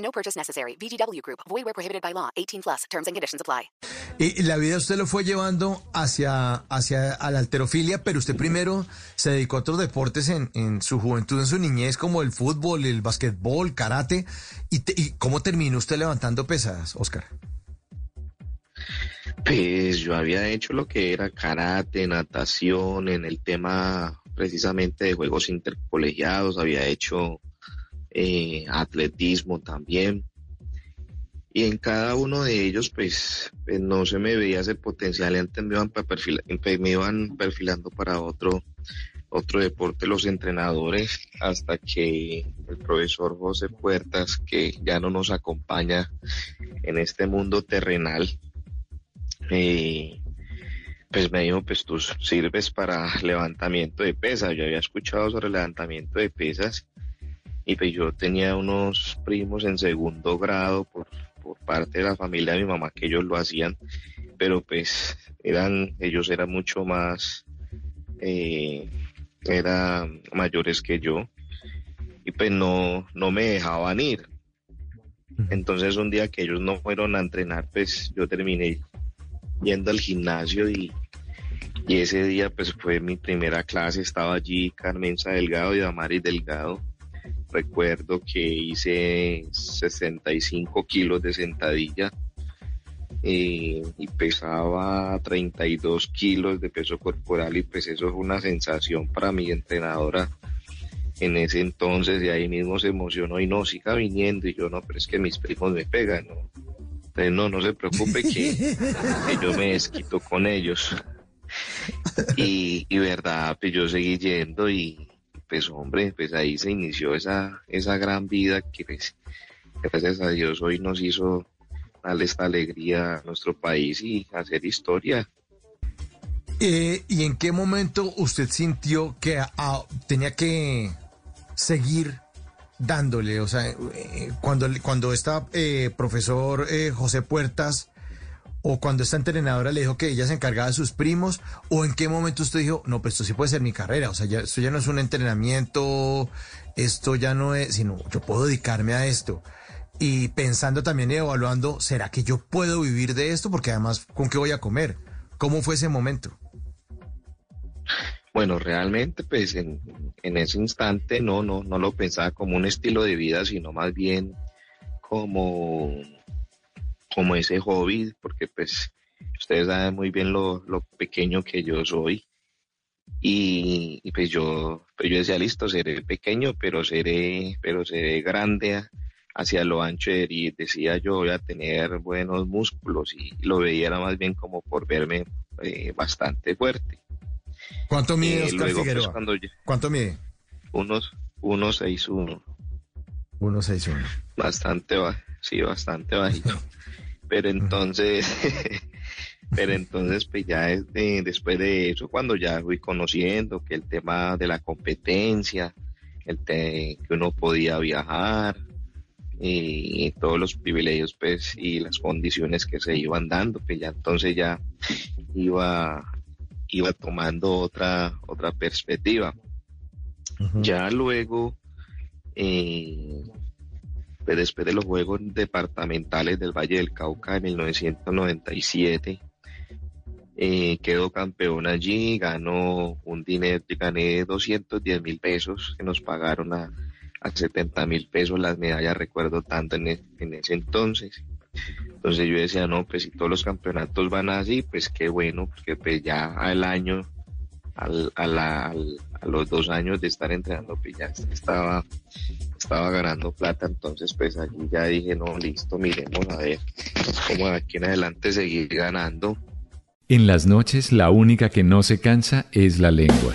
No purchase necessary. VGW Group. Void where prohibited by law. 18 plus. Terms and conditions apply. Y la vida usted lo fue llevando hacia, hacia a la alterofilia, pero usted primero se dedicó a otros deportes en, en su juventud, en su niñez, como el fútbol, el basquetbol, karate. ¿Y, te- y cómo terminó usted levantando pesas, Oscar? Pues yo había hecho lo que era karate, natación, en el tema precisamente de juegos intercolegiados, había hecho eh, atletismo también. Y en cada uno de ellos, pues, pues, no se me veía ese potencial antes me iban, me iban perfilando para otro, otro deporte los entrenadores hasta que el profesor José Puertas, que ya no nos acompaña en este mundo terrenal, eh, pues me dijo, pues tú sirves para levantamiento de pesas. Yo había escuchado sobre levantamiento de pesas y pues yo tenía unos primos en segundo grado por, por parte de la familia de mi mamá que ellos lo hacían, pero pues eran, ellos eran mucho más, eh, eran mayores que yo y pues no, no me dejaban ir. Entonces un día que ellos no fueron a entrenar, pues yo terminé yendo al gimnasio y, y ese día pues fue mi primera clase, estaba allí Carmenza Delgado y Damaris Delgado. Recuerdo que hice 65 kilos de sentadilla eh, y pesaba 32 kilos de peso corporal y pues eso fue una sensación para mi entrenadora en ese entonces y ahí mismo se emocionó y no, siga viniendo y yo no, pero es que mis primos me pegan, ¿no? Entonces, no, no se preocupe que, que yo me desquito con ellos. Y, y verdad, pues yo seguí yendo y pues hombre, pues ahí se inició esa, esa gran vida que pues, gracias a Dios hoy nos hizo darle esta alegría a nuestro país y hacer historia. Eh, ¿Y en qué momento usted sintió que ah, tenía que seguir dándole? O sea, eh, cuando, cuando está eh, profesor eh, José Puertas o cuando esta entrenadora le dijo que ella se encargaba de sus primos, o en qué momento usted dijo, no, pues esto sí puede ser mi carrera, o sea, ya, esto ya no es un entrenamiento, esto ya no es, sino yo puedo dedicarme a esto. Y pensando también y evaluando, ¿será que yo puedo vivir de esto? Porque además, ¿con qué voy a comer? ¿Cómo fue ese momento? Bueno, realmente, pues en, en ese instante no, no, no lo pensaba como un estilo de vida, sino más bien como, como ese hobby, porque pues ustedes saben muy bien lo, lo pequeño que yo soy. Y, y, pues yo, pues yo decía, listo, seré pequeño, pero seré, pero seré grande hacia lo ancho y decía yo voy a tener buenos músculos y lo veía era más bien como por verme eh, bastante fuerte. ¿Cuánto mide Eh, Oscar luego, pues, Figueroa? cuando yo- ¿Cuánto mide? unos, unos seis uno, 161. bastante ba- sí, bastante bajito. Pero entonces, pero entonces pues ya es de- después de eso, cuando ya fui conociendo que el tema de la competencia, el te- que uno podía viajar, y todos los privilegios pues y las condiciones que se iban dando, pues ya entonces ya iba, iba tomando otra, otra perspectiva. Ya luego, eh, después de los Juegos Departamentales del Valle del Cauca en 1997, eh, quedó campeón allí, ganó un dinero, gané 210 mil pesos que nos pagaron a, a 70 mil pesos las medallas, recuerdo tanto en, e- en ese entonces. Entonces yo decía, no, pues si todos los campeonatos van así, pues qué bueno, porque pues ya al año, al, al- a los dos años de estar entrenando, pues ya estaba, estaba ganando plata, entonces pues allí ya dije, no, listo, miremos a ver cómo de aquí en adelante seguir ganando. En las noches la única que no se cansa es la lengua.